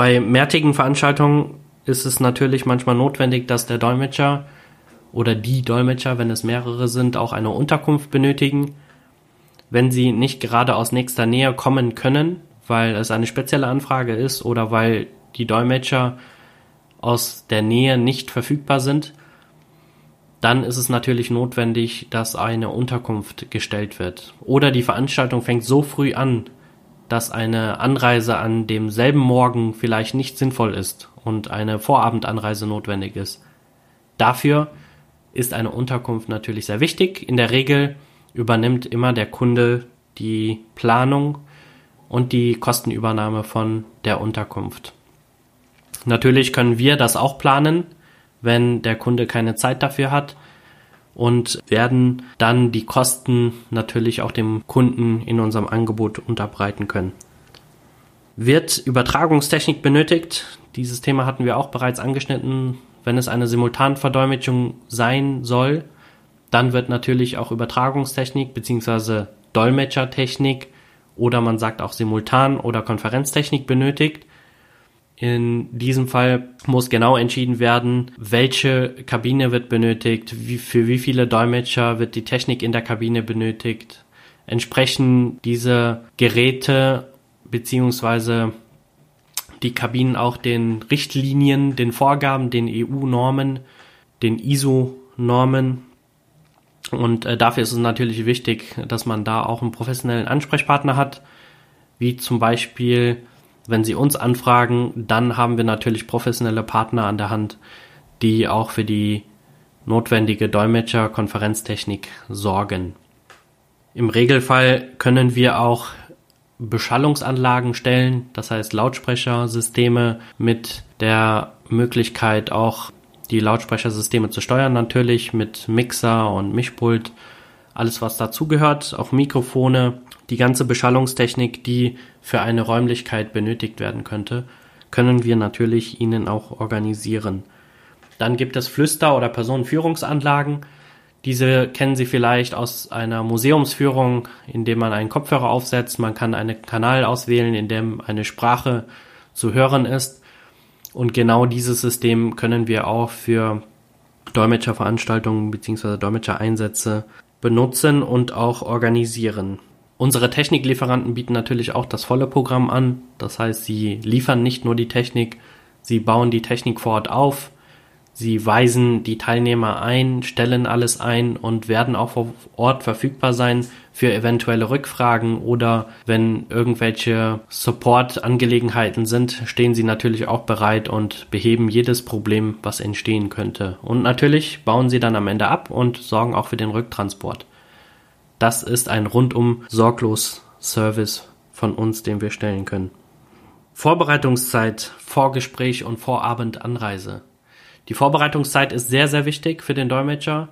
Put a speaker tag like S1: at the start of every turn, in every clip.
S1: Bei mehrtägigen Veranstaltungen ist es natürlich manchmal notwendig, dass der Dolmetscher oder die Dolmetscher, wenn es mehrere sind, auch eine Unterkunft benötigen. Wenn sie nicht gerade aus nächster Nähe kommen können, weil es eine spezielle Anfrage ist oder weil die Dolmetscher aus der Nähe nicht verfügbar sind, dann ist es natürlich notwendig, dass eine Unterkunft gestellt wird. Oder die Veranstaltung fängt so früh an, dass eine Anreise an demselben Morgen vielleicht nicht sinnvoll ist und eine Vorabendanreise notwendig ist. Dafür ist eine Unterkunft natürlich sehr wichtig. In der Regel übernimmt immer der Kunde die Planung und die Kostenübernahme von der Unterkunft. Natürlich können wir das auch planen, wenn der Kunde keine Zeit dafür hat und werden dann die Kosten natürlich auch dem Kunden in unserem Angebot unterbreiten können. Wird Übertragungstechnik benötigt? Dieses Thema hatten wir auch bereits angeschnitten. Wenn es eine Simultanverdolmetschung sein soll, dann wird natürlich auch Übertragungstechnik bzw. Dolmetschertechnik oder man sagt auch Simultan- oder Konferenztechnik benötigt. In diesem Fall muss genau entschieden werden, welche Kabine wird benötigt, wie, für wie viele Dolmetscher wird die Technik in der Kabine benötigt. Entsprechen diese Geräte beziehungsweise die Kabinen auch den Richtlinien, den Vorgaben, den EU-Normen, den ISO-Normen. Und äh, dafür ist es natürlich wichtig, dass man da auch einen professionellen Ansprechpartner hat, wie zum Beispiel wenn Sie uns anfragen, dann haben wir natürlich professionelle Partner an der Hand, die auch für die notwendige Dolmetscher-Konferenztechnik sorgen. Im Regelfall können wir auch Beschallungsanlagen stellen, das heißt Lautsprechersysteme mit der Möglichkeit auch die Lautsprechersysteme zu steuern natürlich mit Mixer und Mischpult, alles was dazugehört, auch Mikrofone die ganze Beschallungstechnik, die für eine Räumlichkeit benötigt werden könnte, können wir natürlich Ihnen auch organisieren. Dann gibt es Flüster- oder Personenführungsanlagen. Diese kennen Sie vielleicht aus einer Museumsführung, in dem man einen Kopfhörer aufsetzt. Man kann einen Kanal auswählen, in dem eine Sprache zu hören ist. Und genau dieses System können wir auch für Dolmetscherveranstaltungen bzw. Dolmetschereinsätze benutzen und auch organisieren. Unsere Techniklieferanten bieten natürlich auch das volle Programm an. Das heißt, sie liefern nicht nur die Technik, sie bauen die Technik vor Ort auf, sie weisen die Teilnehmer ein, stellen alles ein und werden auch vor Ort verfügbar sein für eventuelle Rückfragen oder wenn irgendwelche Support-Angelegenheiten sind, stehen sie natürlich auch bereit und beheben jedes Problem, was entstehen könnte. Und natürlich bauen sie dann am Ende ab und sorgen auch für den Rücktransport. Das ist ein rundum sorglos Service von uns, den wir stellen können. Vorbereitungszeit, Vorgespräch und Vorabendanreise. Die Vorbereitungszeit ist sehr, sehr wichtig für den Dolmetscher.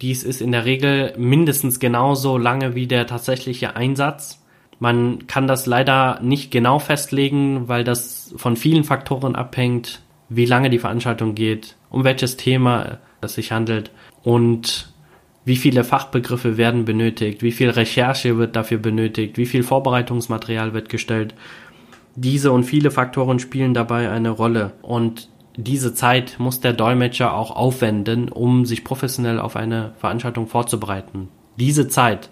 S1: Dies ist in der Regel mindestens genauso lange wie der tatsächliche Einsatz. Man kann das leider nicht genau festlegen, weil das von vielen Faktoren abhängt, wie lange die Veranstaltung geht, um welches Thema es sich handelt und wie viele Fachbegriffe werden benötigt, wie viel Recherche wird dafür benötigt, wie viel Vorbereitungsmaterial wird gestellt. Diese und viele Faktoren spielen dabei eine Rolle und diese Zeit muss der Dolmetscher auch aufwenden, um sich professionell auf eine Veranstaltung vorzubereiten. Diese Zeit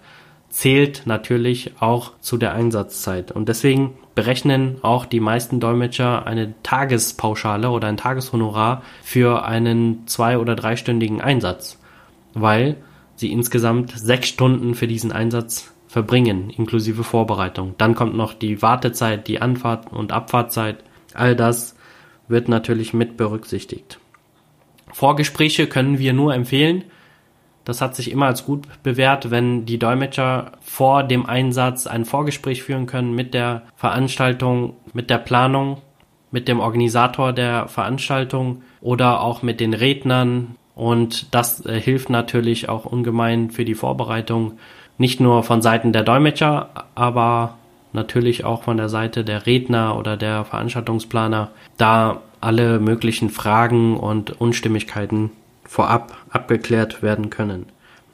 S1: zählt natürlich auch zu der Einsatzzeit und deswegen berechnen auch die meisten Dolmetscher eine Tagespauschale oder ein Tageshonorar für einen zwei- oder dreistündigen Einsatz, weil sie insgesamt sechs Stunden für diesen Einsatz verbringen, inklusive Vorbereitung. Dann kommt noch die Wartezeit, die Anfahrt und Abfahrtzeit. All das wird natürlich mit berücksichtigt. Vorgespräche können wir nur empfehlen. Das hat sich immer als gut bewährt, wenn die Dolmetscher vor dem Einsatz ein Vorgespräch führen können mit der Veranstaltung, mit der Planung, mit dem Organisator der Veranstaltung oder auch mit den Rednern, und das äh, hilft natürlich auch ungemein für die Vorbereitung, nicht nur von Seiten der Dolmetscher, aber natürlich auch von der Seite der Redner oder der Veranstaltungsplaner, da alle möglichen Fragen und Unstimmigkeiten vorab abgeklärt werden können.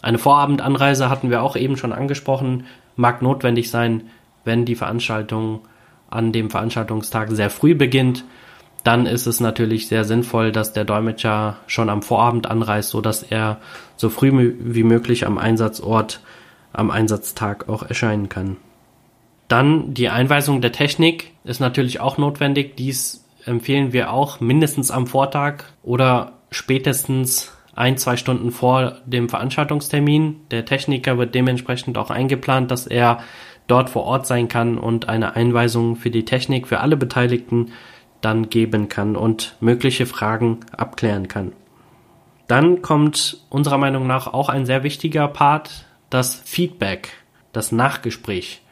S1: Eine Vorabendanreise hatten wir auch eben schon angesprochen, mag notwendig sein, wenn die Veranstaltung an dem Veranstaltungstag sehr früh beginnt, dann ist es natürlich sehr sinnvoll, dass der Dolmetscher schon am Vorabend anreist, so dass er so früh wie möglich am Einsatzort am Einsatztag auch erscheinen kann. Dann die Einweisung der Technik ist natürlich auch notwendig. Dies empfehlen wir auch mindestens am Vortag oder spätestens ein, zwei Stunden vor dem Veranstaltungstermin. Der Techniker wird dementsprechend auch eingeplant, dass er dort vor Ort sein kann und eine Einweisung für die Technik für alle Beteiligten dann geben kann und mögliche Fragen abklären kann. Dann kommt unserer Meinung nach auch ein sehr wichtiger Part, das Feedback, das Nachgespräch.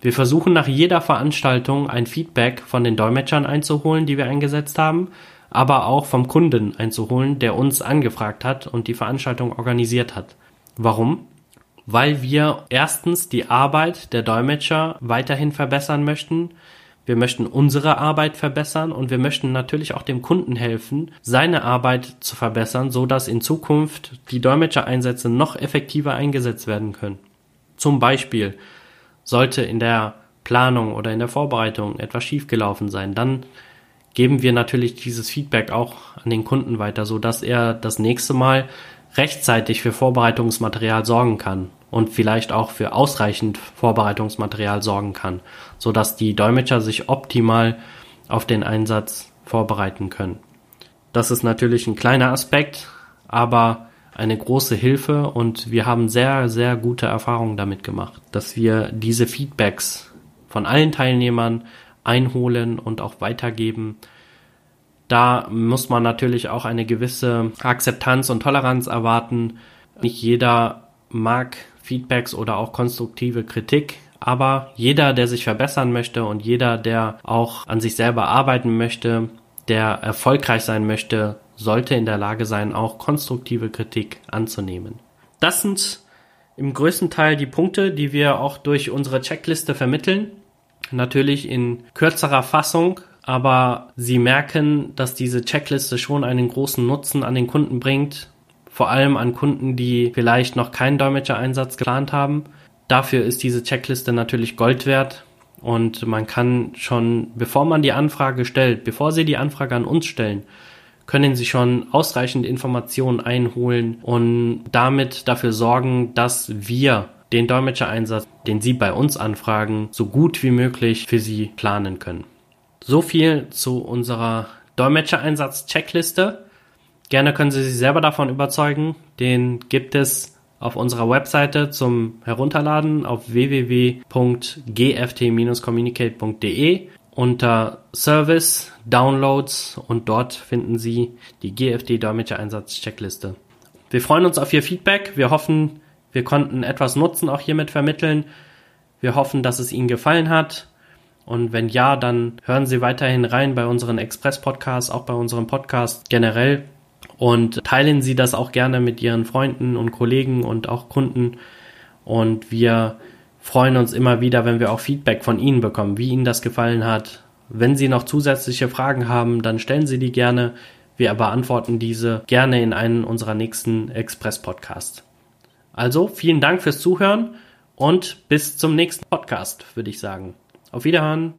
S1: Wir versuchen nach jeder Veranstaltung ein Feedback von den Dolmetschern einzuholen, die wir eingesetzt haben, aber auch vom Kunden einzuholen, der uns angefragt hat und die Veranstaltung organisiert hat. Warum? Weil wir erstens die Arbeit der Dolmetscher weiterhin verbessern möchten. Wir möchten unsere Arbeit verbessern und wir möchten natürlich auch dem Kunden helfen, seine Arbeit zu verbessern, so dass in Zukunft die Dolmetschereinsätze noch effektiver eingesetzt werden können. Zum Beispiel sollte in der Planung oder in der Vorbereitung etwas schiefgelaufen sein, dann geben wir natürlich dieses Feedback auch an den Kunden weiter, so dass er das nächste Mal rechtzeitig für Vorbereitungsmaterial sorgen kann und vielleicht auch für ausreichend Vorbereitungsmaterial sorgen kann, so dass die Dolmetscher sich optimal auf den Einsatz vorbereiten können. Das ist natürlich ein kleiner Aspekt, aber eine große Hilfe und wir haben sehr, sehr gute Erfahrungen damit gemacht, dass wir diese Feedbacks von allen Teilnehmern einholen und auch weitergeben. Da muss man natürlich auch eine gewisse Akzeptanz und Toleranz erwarten. Nicht jeder mag Feedbacks oder auch konstruktive Kritik, aber jeder, der sich verbessern möchte und jeder, der auch an sich selber arbeiten möchte, der erfolgreich sein möchte, sollte in der Lage sein, auch konstruktive Kritik anzunehmen. Das sind im größten Teil die Punkte, die wir auch durch unsere Checkliste vermitteln. Natürlich in kürzerer Fassung, aber Sie merken, dass diese Checkliste schon einen großen Nutzen an den Kunden bringt, vor allem an Kunden, die vielleicht noch keinen Dolmetschereinsatz geplant haben. Dafür ist diese Checkliste natürlich Gold wert und man kann schon, bevor man die Anfrage stellt, bevor Sie die Anfrage an uns stellen, können Sie schon ausreichend Informationen einholen und damit dafür sorgen, dass wir den Dolmetschereinsatz, den Sie bei uns anfragen, so gut wie möglich für Sie planen können. So viel zu unserer Dolmetschereinsatz-Checkliste. Gerne können Sie sich selber davon überzeugen. Den gibt es auf unserer Webseite zum Herunterladen auf www.gft-communicate.de unter Service, Downloads und dort finden Sie die GFD Dolmetscher Einsatz Checkliste. Wir freuen uns auf Ihr Feedback. Wir hoffen, wir konnten etwas Nutzen auch hiermit vermitteln. Wir hoffen, dass es Ihnen gefallen hat. Und wenn ja, dann hören Sie weiterhin rein bei unseren Express-Podcasts, auch bei unserem Podcast generell. Und teilen Sie das auch gerne mit Ihren Freunden und Kollegen und auch Kunden. Und wir freuen uns immer wieder, wenn wir auch Feedback von Ihnen bekommen, wie Ihnen das gefallen hat. Wenn Sie noch zusätzliche Fragen haben, dann stellen Sie die gerne. Wir beantworten diese gerne in einem unserer nächsten Express-Podcasts. Also vielen Dank fürs Zuhören und bis zum nächsten Podcast, würde ich sagen. Auf Wiederhören.